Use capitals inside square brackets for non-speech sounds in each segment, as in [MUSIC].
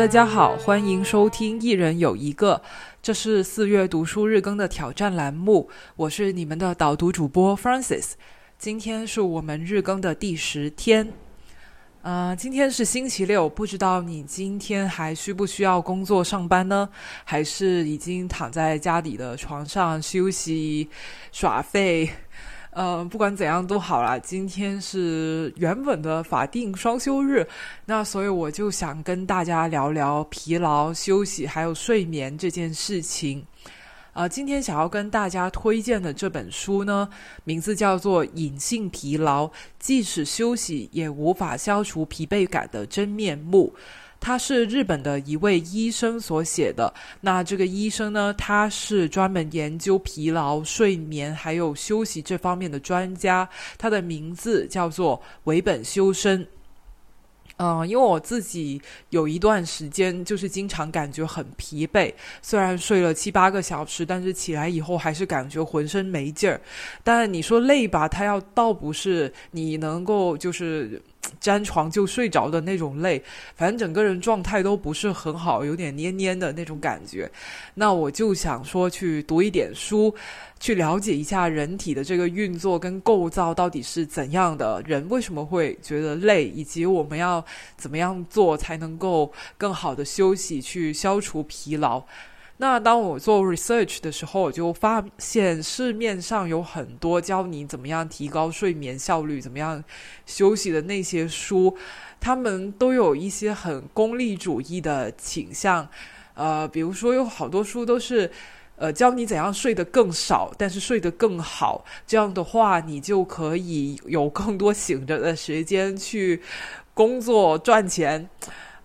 大家好，欢迎收听《一人有一个》，这是四月读书日更的挑战栏目，我是你们的导读主播 f r a n c i s 今天是我们日更的第十天，啊，今天是星期六，不知道你今天还需不需要工作上班呢？还是已经躺在家里的床上休息耍废？呃，不管怎样都好啦。今天是原本的法定双休日，那所以我就想跟大家聊聊疲劳、休息还有睡眠这件事情。啊，今天想要跟大家推荐的这本书呢，名字叫做《隐性疲劳：即使休息也无法消除疲惫感的真面目》。他是日本的一位医生所写的。那这个医生呢，他是专门研究疲劳、睡眠还有休息这方面的专家。他的名字叫做维本修身。嗯，因为我自己有一段时间就是经常感觉很疲惫，虽然睡了七八个小时，但是起来以后还是感觉浑身没劲儿。但你说累吧，他要倒不是你能够就是。粘床就睡着的那种累，反正整个人状态都不是很好，有点蔫蔫的那种感觉。那我就想说去读一点书，去了解一下人体的这个运作跟构造到底是怎样的，人为什么会觉得累，以及我们要怎么样做才能够更好的休息，去消除疲劳。那当我做 research 的时候，我就发现市面上有很多教你怎么样提高睡眠效率、怎么样休息的那些书，他们都有一些很功利主义的倾向。呃，比如说有好多书都是呃教你怎样睡得更少，但是睡得更好，这样的话你就可以有更多醒着的时间去工作赚钱。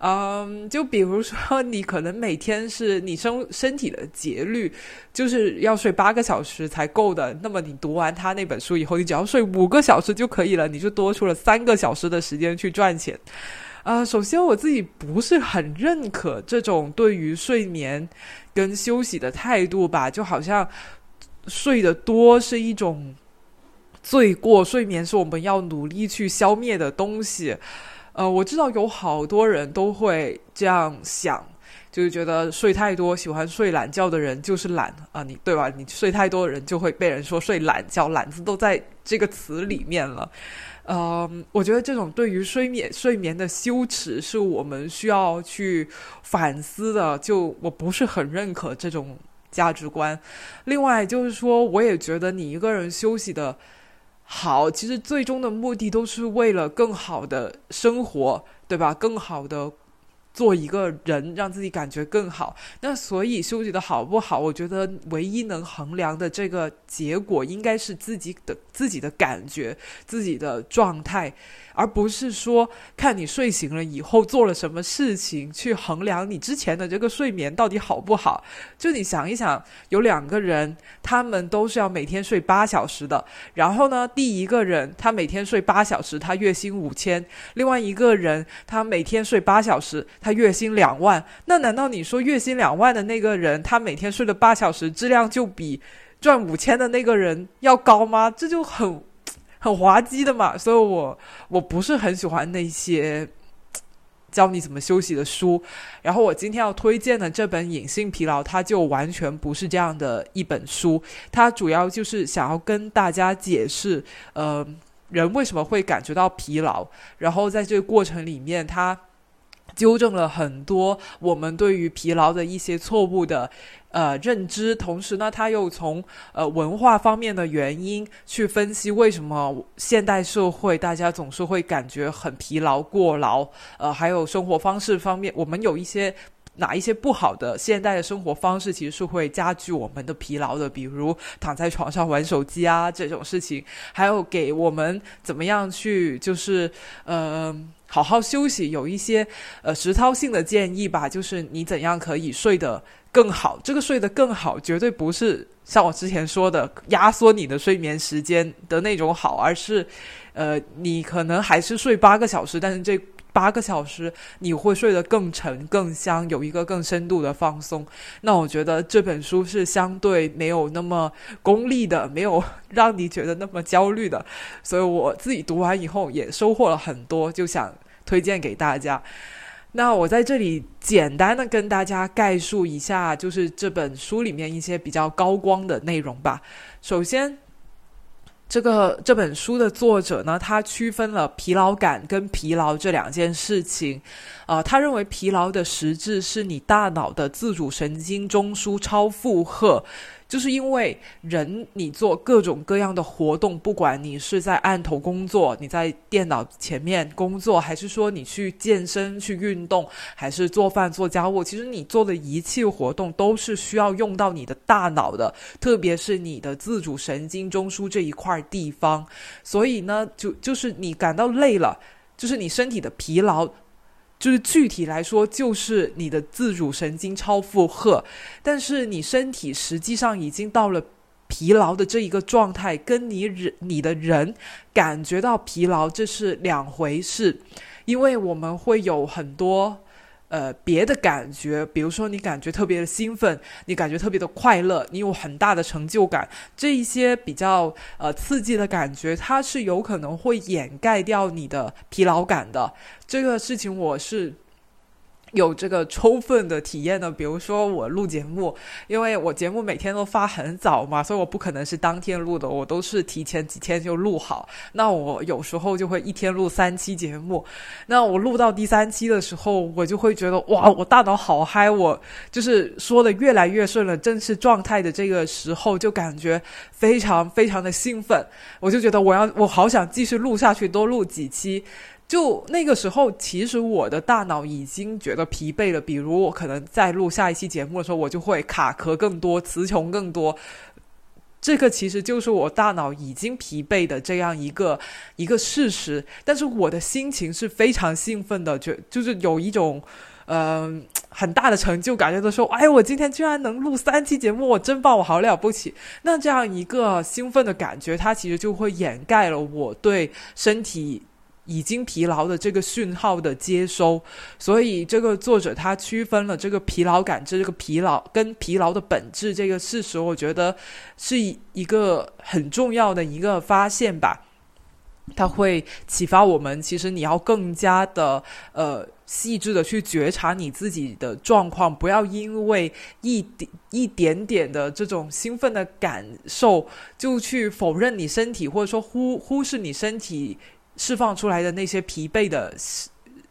嗯，就比如说，[LAUGHS] 你可能每天是你身身体的节律，就是要睡八个小时才够的。那么你读完他那本书以后，你只要睡五个小时就可以了，你就多出了三个小时的时间去赚钱。啊，首先我自己不是很认可这种对于睡眠跟休息的态度吧，就好像睡得多是一种罪过，睡眠是我们要努力去消灭的东西。呃，我知道有好多人都会这样想，就是觉得睡太多、喜欢睡懒觉的人就是懒啊，你对吧？你睡太多的人就会被人说睡懒觉，懒字都在这个词里面了。嗯，我觉得这种对于睡眠、睡眠的羞耻是我们需要去反思的。就我不是很认可这种价值观。另外就是说，我也觉得你一个人休息的。好，其实最终的目的都是为了更好的生活，对吧？更好的做一个人，让自己感觉更好。那所以休息的好不好，我觉得唯一能衡量的这个结果，应该是自己的自己的感觉，自己的状态。而不是说看你睡醒了以后做了什么事情去衡量你之前的这个睡眠到底好不好。就你想一想，有两个人，他们都是要每天睡八小时的。然后呢，第一个人他每天睡八小时，他月薪五千；另外一个人他每天睡八小时，他月薪两万。那难道你说月薪两万的那个人，他每天睡了八小时，质量就比赚五千的那个人要高吗？这就很。[TSK] 很滑稽的嘛，所以我我不是很喜欢那些 [TSK] 教你怎么休息的书。然后我今天要推荐的这本《隐性疲劳》，它就完全不是这样的一本书。它主要就是想要跟大家解释，呃，人为什么会感觉到疲劳，然后在这个过程里面，他纠正了很多我们对于疲劳的一些错误的。呃，认知，同时呢，他又从呃文化方面的原因去分析为什么现代社会大家总是会感觉很疲劳、过劳，呃，还有生活方式方面，我们有一些哪一些不好的现代的生活方式，其实是会加剧我们的疲劳的，比如躺在床上玩手机啊这种事情，还有给我们怎么样去就是呃好好休息，有一些呃实操性的建议吧，就是你怎样可以睡得。更好，这个睡得更好，绝对不是像我之前说的压缩你的睡眠时间的那种好，而是，呃，你可能还是睡八个小时，但是这八个小时你会睡得更沉、更香，有一个更深度的放松。那我觉得这本书是相对没有那么功利的，没有让你觉得那么焦虑的，所以我自己读完以后也收获了很多，就想推荐给大家。那我在这里简单的跟大家概述一下，就是这本书里面一些比较高光的内容吧。首先。这个这本书的作者呢，他区分了疲劳感跟疲劳这两件事情，啊，他认为疲劳的实质是你大脑的自主神经中枢超负荷。就是因为人，你做各种各样的活动，不管你是在案头工作，你在电脑前面工作，还是说你去健身、去运动，还是做饭、做家务，其实你做的一切活动都是需要用到你的大脑的，特别是你的自主神经中枢这一块地方。所以呢，就就是你感到累了，就是你身体的疲劳。就是具体来说，就是你的自主神经超负荷，但是你身体实际上已经到了疲劳的这一个状态，跟你人你的人感觉到疲劳这是两回事，因为我们会有很多。呃，别的感觉，比如说你感觉特别的兴奋，你感觉特别的快乐，你有很大的成就感，这一些比较呃刺激的感觉，它是有可能会掩盖掉你的疲劳感的。这个事情我是。有这个充分的体验呢，比如说我录节目，因为我节目每天都发很早嘛，所以我不可能是当天录的，我都是提前几天就录好。那我有时候就会一天录三期节目，那我录到第三期的时候，我就会觉得哇，我大脑好嗨，我就是说的越来越顺了，正是状态的这个时候，就感觉非常非常的兴奋，我就觉得我要我好想继续录下去，多录几期。就那个时候，其实我的大脑已经觉得疲惫了。比如我可能在录下一期节目的时候，我就会卡壳更多，词穷更多。这个其实就是我大脑已经疲惫的这样一个一个事实。但是我的心情是非常兴奋的，就就是有一种嗯很大的成就感，觉得说，哎，我今天居然能录三期节目，我真棒，我好了不起。那这样一个兴奋的感觉，它其实就会掩盖了我对身体。已经疲劳的这个讯号的接收，所以这个作者他区分了这个疲劳感知、这个疲劳跟疲劳的本质这个事实，我觉得是一个很重要的一个发现吧。它会启发我们，其实你要更加的呃细致的去觉察你自己的状况，不要因为一点一点点的这种兴奋的感受，就去否认你身体，或者说忽忽视你身体。释放出来的那些疲惫的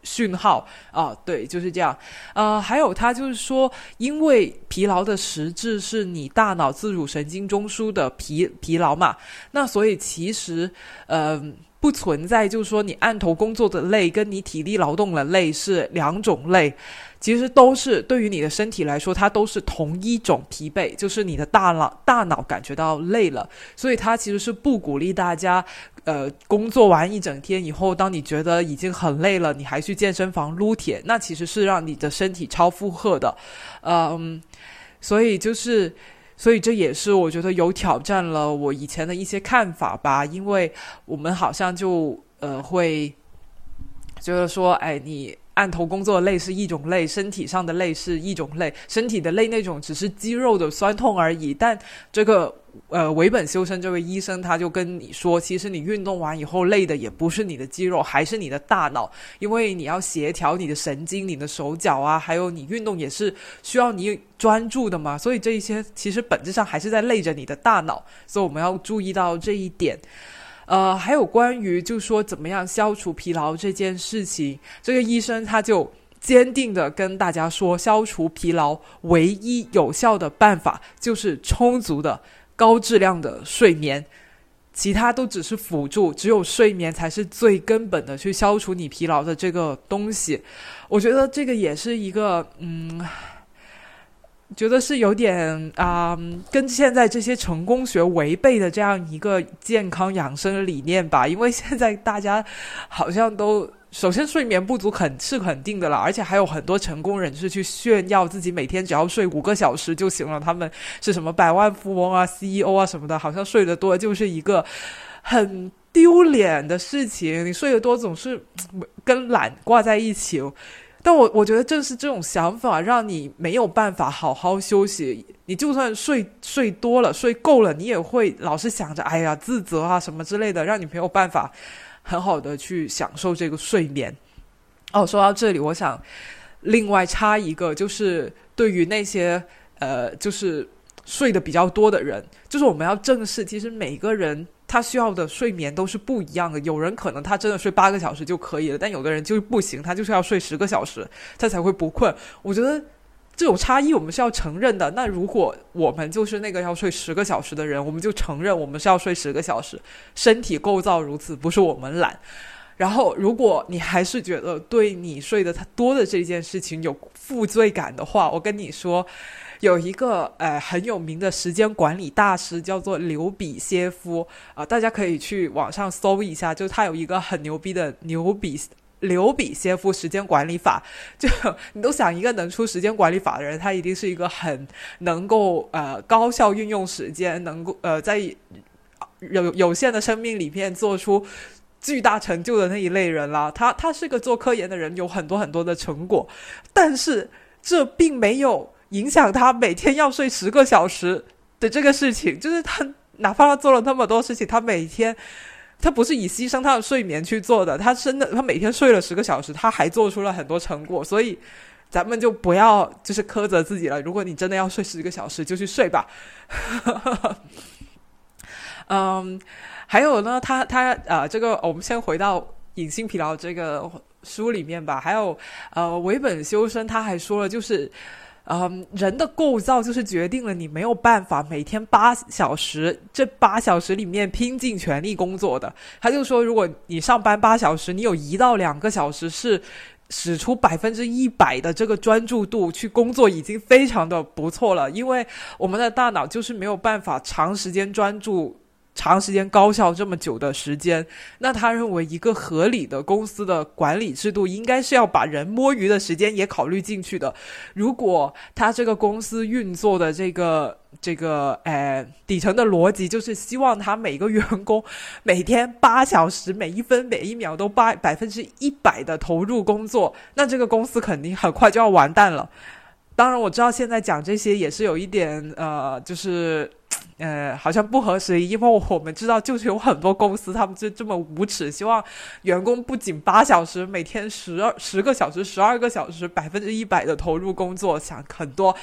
讯号啊，对，就是这样。呃，还有他就是说，因为疲劳的实质是你大脑自主神经中枢的疲疲劳嘛，那所以其实嗯不存在，就是说你按头工作的累跟你体力劳动的累是两种累。其实都是对于你的身体来说，它都是同一种疲惫，就是你的大脑大脑感觉到累了，所以它其实是不鼓励大家，呃，工作完一整天以后，当你觉得已经很累了，你还去健身房撸铁，那其实是让你的身体超负荷的，嗯，所以就是，所以这也是我觉得有挑战了我以前的一些看法吧，因为我们好像就呃会，觉得说，哎，你。按头工作累是一种累，身体上的累是一种累，身体的累那种只是肌肉的酸痛而已。但这个呃，维本修身这位医生他就跟你说，其实你运动完以后累的也不是你的肌肉，还是你的大脑，因为你要协调你的神经、你的手脚啊，还有你运动也是需要你专注的嘛。所以这一些其实本质上还是在累着你的大脑，所以我们要注意到这一点。呃，还有关于就说怎么样消除疲劳这件事情，这个医生他就坚定的跟大家说，消除疲劳唯一有效的办法就是充足的高质量的睡眠，其他都只是辅助，只有睡眠才是最根本的去消除你疲劳的这个东西。我觉得这个也是一个嗯。觉得是有点啊，跟现在这些成功学违背的这样一个健康养生理念吧。因为现在大家好像都首先睡眠不足，肯是肯定的了，而且还有很多成功人士去炫耀自己每天只要睡五个小时就行了，他们是什么百万富翁啊、CEO 啊什么的，好像睡得多就是一个很丢脸的事情。你睡得多总是跟懒挂在一起。但我我觉得正是这种想法，让你没有办法好好休息。你就算睡睡多了、睡够了，你也会老是想着“哎呀，自责啊什么之类的”，让你没有办法很好的去享受这个睡眠。哦，说到这里，我想另外插一个，就是对于那些呃，就是睡得比较多的人，就是我们要正视，其实每个人他需要的睡眠都是不一样的。有人可能他真的睡八个小时就可以了，但有的人就是不行，他就是要睡十个小时，他才会不困。我觉得这种差异我们是要承认的。那如果我们就是那个要睡十个小时的人，我们就承认我们是要睡十个小时，身体构造如此，不是我们懒。然后，如果你还是觉得对你睡得太多的这件事情有负罪感的话，我跟你说，有一个呃很有名的时间管理大师叫做刘比歇夫啊，大家可以去网上搜一下，就他有一个很牛逼的牛比刘比歇夫时间管理法。[LAUGHS] 就你都想一个能出时间管理法的人，他一定是一个很能够呃高效运用时间，能够呃在有有限的生命里面做出。巨大成就的那一类人啦，他他是个做科研的人，有很多很多的成果，但是这并没有影响他每天要睡十个小时的这个事情。就是他哪怕他做了那么多事情，他每天他不是以牺牲他的睡眠去做的，他真的他每天睡了十个小时，他还做出了很多成果。所以咱们就不要就是苛责自己了。如果你真的要睡十个小时，就去睡吧。[LAUGHS] 嗯。还有呢，他他呃，这个我们先回到隐性疲劳这个书里面吧。还有呃，维本修身他还说了，就是嗯，人的构造就是决定了你没有办法每天八小时，这八小时里面拼尽全力工作的。他就说，如果你上班八小时，你有一到两个小时是使出百分之一百的这个专注度去工作，已经非常的不错了。因为我们的大脑就是没有办法长时间专注。长时间高效这么久的时间，那他认为一个合理的公司的管理制度应该是要把人摸鱼的时间也考虑进去的。如果他这个公司运作的这个这个呃底层的逻辑就是希望他每个员工每天八小时每一分每一秒都八百分之一百的投入工作，那这个公司肯定很快就要完蛋了。当然，我知道现在讲这些也是有一点呃，就是。呃，好像不合时宜，因为我们知道，就是有很多公司，他们就这么无耻，希望员工不仅八小时，每天十二十个小时、十二个小时，百分之一百的投入工作，想很多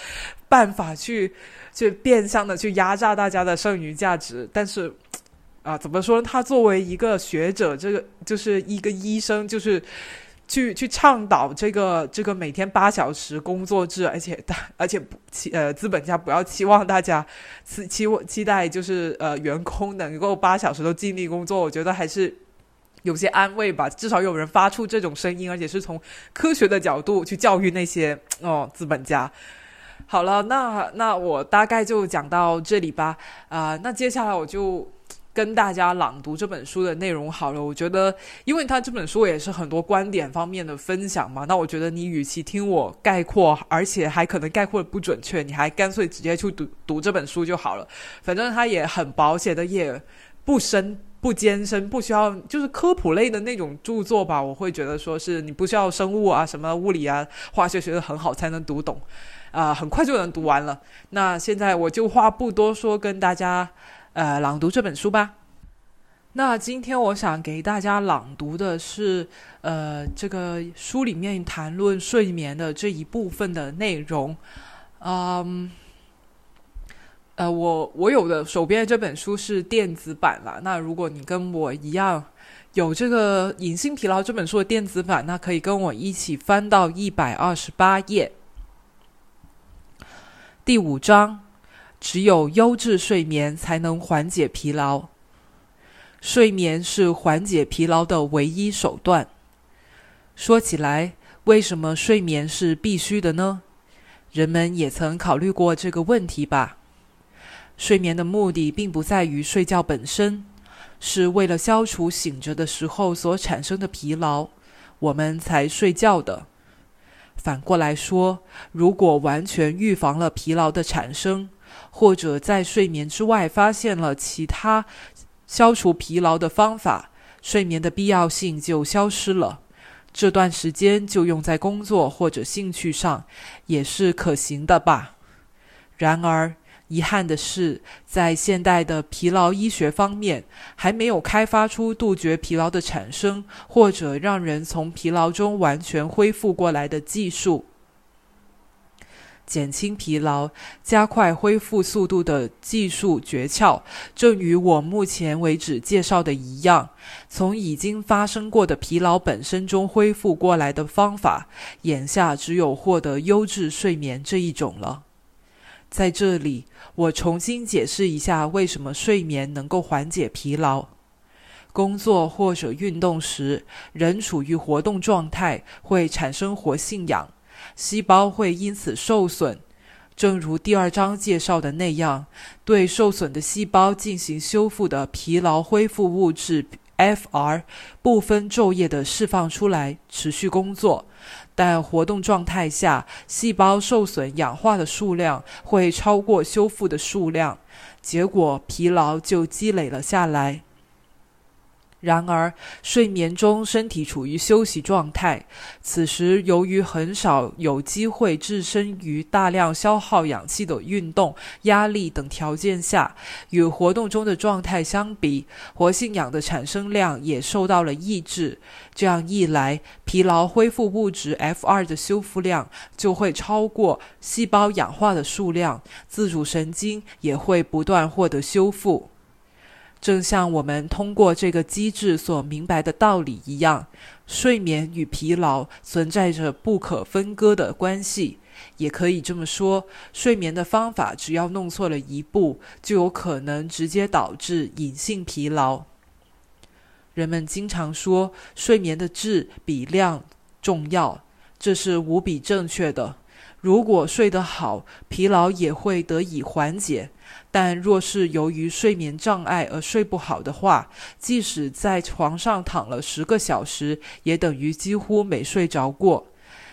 办法去去变相的去压榨大家的剩余价值。但是啊，怎么说？他作为一个学者，这个就是一个医生，就是。去去倡导这个这个每天八小时工作制，而且大而且期呃资本家不要期望大家期期期待就是呃员工能够八小时都尽力工作，我觉得还是有些安慰吧。至少有人发出这种声音，而且是从科学的角度去教育那些哦资本家。好了，那那我大概就讲到这里吧。啊，那接下来我就。跟大家朗读这本书的内容好了，我觉得，因为他这本书也是很多观点方面的分享嘛，那我觉得你与其听我概括，而且还可能概括的不准确，你还干脆直接去读读这本书就好了。反正它也很薄，写的也不深不艰深，不需要就是科普类的那种著作吧。我会觉得说是你不需要生物啊、什么物理啊、化学学的很好才能读懂，啊，很快就能读完了。那现在我就话不多说，跟大家。呃，朗读这本书吧。那今天我想给大家朗读的是，呃，这个书里面谈论睡眠的这一部分的内容。嗯，呃，我我有的手边这本书是电子版了。那如果你跟我一样有这个《隐性疲劳》这本书的电子版，那可以跟我一起翻到一百二十八页，第五章。只有优质睡眠才能缓解疲劳。睡眠是缓解疲劳的唯一手段。说起来，为什么睡眠是必须的呢？人们也曾考虑过这个问题吧。睡眠的目的并不在于睡觉本身，是为了消除醒着的时候所产生的疲劳，我们才睡觉的。反过来说，如果完全预防了疲劳的产生，或者在睡眠之外发现了其他消除疲劳的方法，睡眠的必要性就消失了。这段时间就用在工作或者兴趣上，也是可行的吧。然而，遗憾的是，在现代的疲劳医学方面，还没有开发出杜绝疲劳的产生，或者让人从疲劳中完全恢复过来的技术。减轻疲劳、加快恢复速度的技术诀窍，正与我目前为止介绍的一样，从已经发生过的疲劳本身中恢复过来的方法，眼下只有获得优质睡眠这一种了。在这里，我重新解释一下为什么睡眠能够缓解疲劳。工作或者运动时，人处于活动状态，会产生活性氧。细胞会因此受损，正如第二章介绍的那样，对受损的细胞进行修复的疲劳恢复物质 Fr 不分昼夜的释放出来，持续工作。但活动状态下，细胞受损氧化的数量会超过修复的数量，结果疲劳就积累了下来。然而，睡眠中身体处于休息状态，此时由于很少有机会置身于大量消耗氧气的运动、压力等条件下，与活动中的状态相比，活性氧的产生量也受到了抑制。这样一来，疲劳恢复物质 F2 的修复量就会超过细胞氧化的数量，自主神经也会不断获得修复。正像我们通过这个机制所明白的道理一样，睡眠与疲劳存在着不可分割的关系。也可以这么说，睡眠的方法只要弄错了一步，就有可能直接导致隐性疲劳。人们经常说睡眠的质比量重要，这是无比正确的。如果睡得好，疲劳也会得以缓解。但若是由于睡眠障碍而睡不好的话，即使在床上躺了十个小时，也等于几乎没睡着过。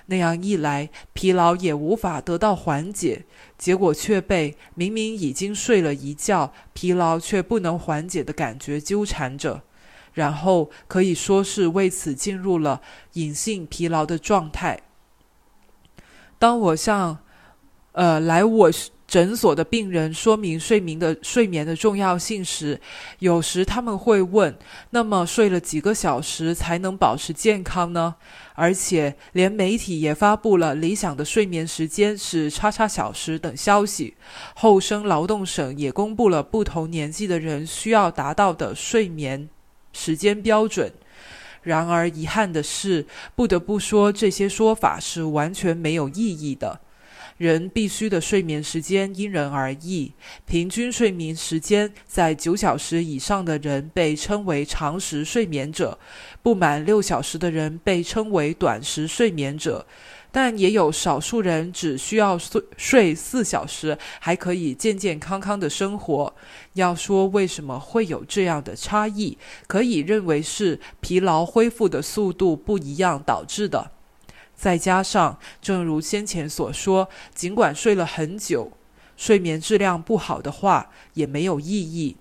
那样一来，疲劳也无法得到缓解，结果却被明明已经睡了一觉，疲劳却不能缓解的感觉纠缠着，然后可以说是为此进入了隐性疲劳的状态。当我向，呃，来我。诊所的病人说明睡眠的睡眠的重要性时，有时他们会问：“那么睡了几个小时才能保持健康呢？”而且，连媒体也发布了理想的睡眠时间是叉叉小时等消息。后生劳动省也公布了不同年纪的人需要达到的睡眠时间标准。然而，遗憾的是，不得不说，这些说法是完全没有意义的。人必须的睡眠时间因人而异，平均睡眠时间在九小时以上的人被称为长时睡眠者，不满六小时的人被称为短时睡眠者。但也有少数人只需要睡睡四小时，还可以健健康康的生活。要说为什么会有这样的差异，可以认为是疲劳恢复的速度不一样导致的。再加上，正如先前所说，尽管睡了很久，睡眠质量不好的话，也没有意义。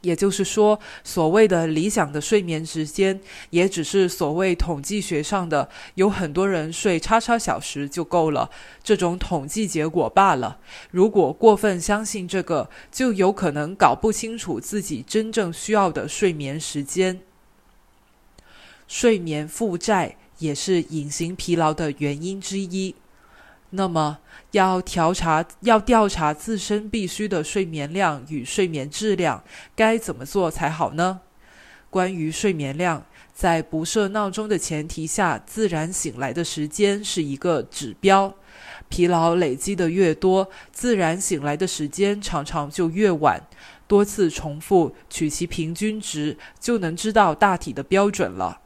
也就是说，所谓的理想的睡眠时间，也只是所谓统计学上的有很多人睡叉叉小时就够了这种统计结果罢了。如果过分相信这个，就有可能搞不清楚自己真正需要的睡眠时间。睡眠负债。也是隐形疲劳的原因之一。那么，要调查、要调查自身必须的睡眠量与睡眠质量，该怎么做才好呢？关于睡眠量，在不设闹钟的前提下，自然醒来的时间是一个指标。疲劳累积的越多，自然醒来的时间常常就越晚。多次重复，取其平均值，就能知道大体的标准了。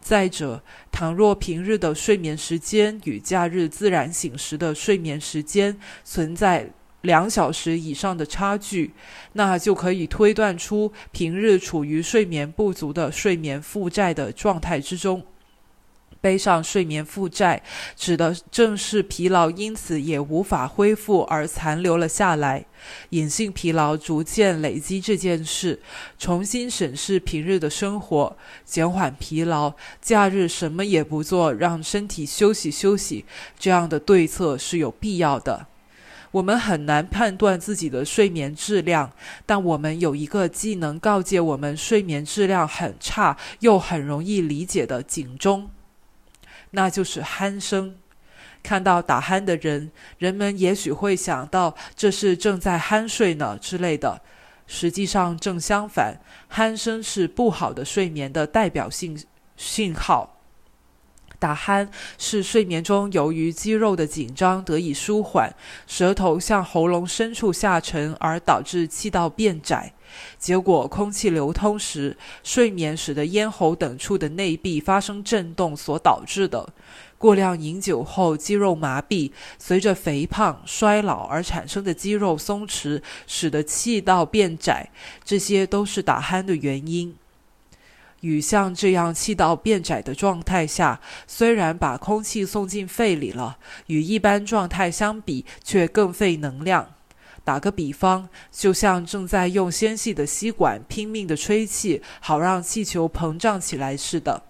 再者，倘若平日的睡眠时间与假日自然醒时的睡眠时间存在两小时以上的差距，那就可以推断出平日处于睡眠不足的睡眠负债的状态之中。背上睡眠负债，指的正是疲劳，因此也无法恢复而残留了下来。隐性疲劳逐渐累积这件事，重新审视平日的生活，减缓疲劳，假日什么也不做，让身体休息休息，这样的对策是有必要的。我们很难判断自己的睡眠质量，但我们有一个既能告诫我们睡眠质量很差，又很容易理解的警钟，那就是鼾声。看到打鼾的人，人们也许会想到这是正在酣睡呢之类的。实际上正相反，鼾声是不好的睡眠的代表性信号。打鼾是睡眠中由于肌肉的紧张得以舒缓，舌头向喉咙深处下沉，而导致气道变窄。结果空气流通时，睡眠使得咽喉等处的内壁发生震动所导致的。过量饮酒后肌肉麻痹，随着肥胖、衰老而产生的肌肉松弛，使得气道变窄，这些都是打鼾的原因。与像这样气道变窄的状态下，虽然把空气送进肺里了，与一般状态相比却更费能量。打个比方，就像正在用纤细的吸管拼命的吹气，好让气球膨胀起来似的。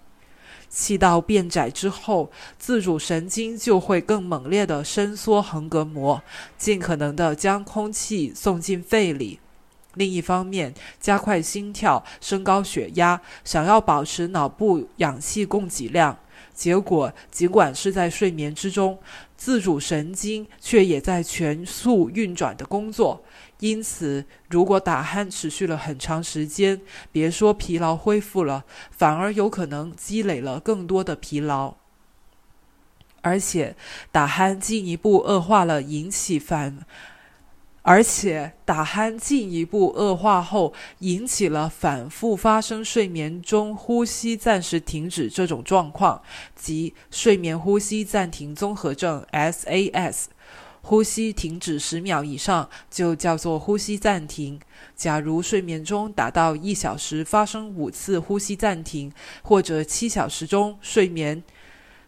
气道变窄之后，自主神经就会更猛烈地伸缩横膈膜，尽可能地将空气送进肺里。另一方面，加快心跳，升高血压，想要保持脑部氧气供给量。结果，尽管是在睡眠之中，自主神经却也在全速运转的工作。因此，如果打鼾持续了很长时间，别说疲劳恢复了，反而有可能积累了更多的疲劳。而且，打鼾进一步恶化了引起反。而且打鼾进一步恶化后，引起了反复发生睡眠中呼吸暂时停止这种状况，即睡眠呼吸暂停综合症 （SAS）。呼吸停止十秒以上就叫做呼吸暂停。假如睡眠中达到一小时发生五次呼吸暂停，或者七小时中睡眠。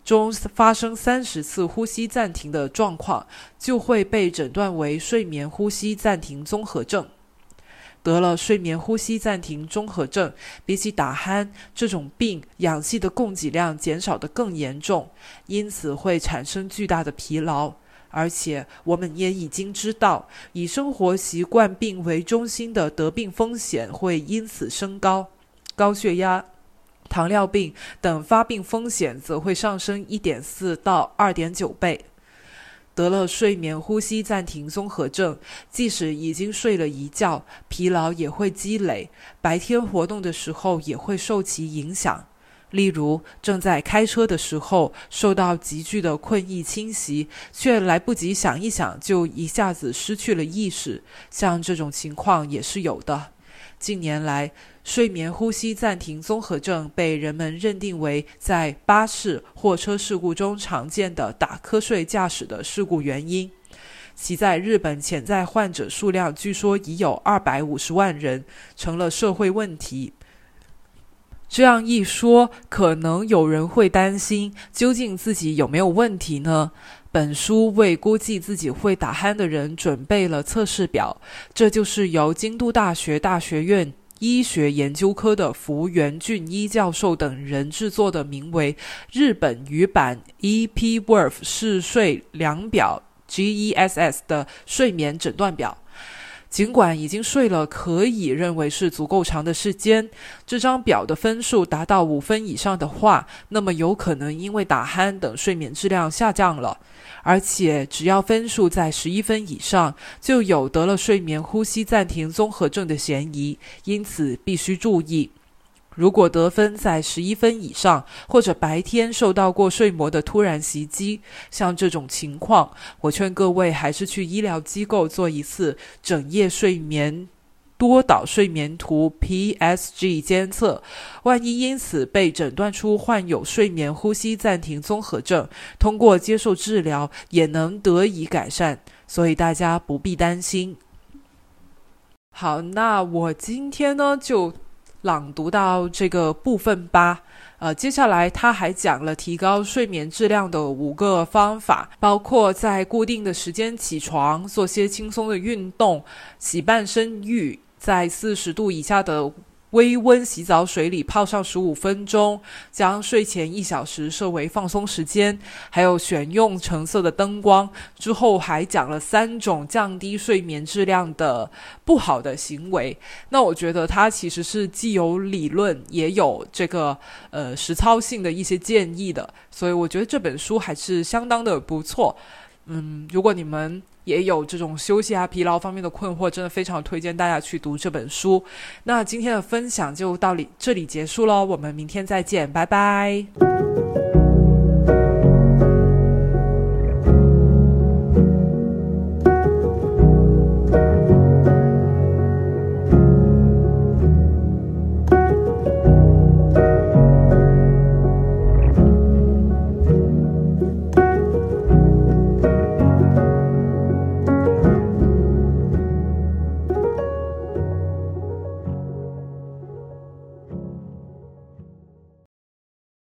中发生三十次呼吸暂停的状况，就会被诊断为睡眠呼吸暂停综合症。得了睡眠呼吸暂停综合症，比起打鼾这种病，氧气的供给量减少的更严重，因此会产生巨大的疲劳。而且，我们也已经知道，以生活习惯病为中心的得病风险会因此升高，高血压。糖尿病等发病风险则会上升一点四到二点九倍。得了睡眠呼吸暂停综合症，即使已经睡了一觉，疲劳也会积累，白天活动的时候也会受其影响。例如，正在开车的时候，受到急剧的困意侵袭，却来不及想一想，就一下子失去了意识。像这种情况也是有的。近年来，睡眠呼吸暂停综合症被人们认定为在巴士、货车事故中常见的打瞌睡驾驶的事故原因。其在日本潜在患者数量据说已有二百五十万人，成了社会问题。这样一说，可能有人会担心，究竟自己有没有问题呢？本书为估计自己会打鼾的人准备了测试表，这就是由京都大学大学院医学研究科的福原俊一教授等人制作的名为《日本语版 Epworth 嗜睡量表 GESS》的睡眠诊断表。尽管已经睡了可以认为是足够长的时间，这张表的分数达到五分以上的话，那么有可能因为打鼾等睡眠质量下降了。而且，只要分数在十一分以上，就有得了睡眠呼吸暂停综合症的嫌疑，因此必须注意。如果得分在十一分以上，或者白天受到过睡魔的突然袭击，像这种情况，我劝各位还是去医疗机构做一次整夜睡眠。多导睡眠图 （PSG） 监测，万一因此被诊断出患有睡眠呼吸暂停综合症，通过接受治疗也能得以改善，所以大家不必担心。好，那我今天呢就朗读到这个部分吧。呃，接下来他还讲了提高睡眠质量的五个方法，包括在固定的时间起床，做些轻松的运动，洗半身浴。在四十度以下的微温洗澡水里泡上十五分钟，将睡前一小时设为放松时间，还有选用橙色的灯光。之后还讲了三种降低睡眠质量的不好的行为。那我觉得它其实是既有理论，也有这个呃实操性的一些建议的。所以我觉得这本书还是相当的不错。嗯，如果你们也有这种休息啊、疲劳方面的困惑，真的非常推荐大家去读这本书。那今天的分享就到里这里结束喽，我们明天再见，拜拜。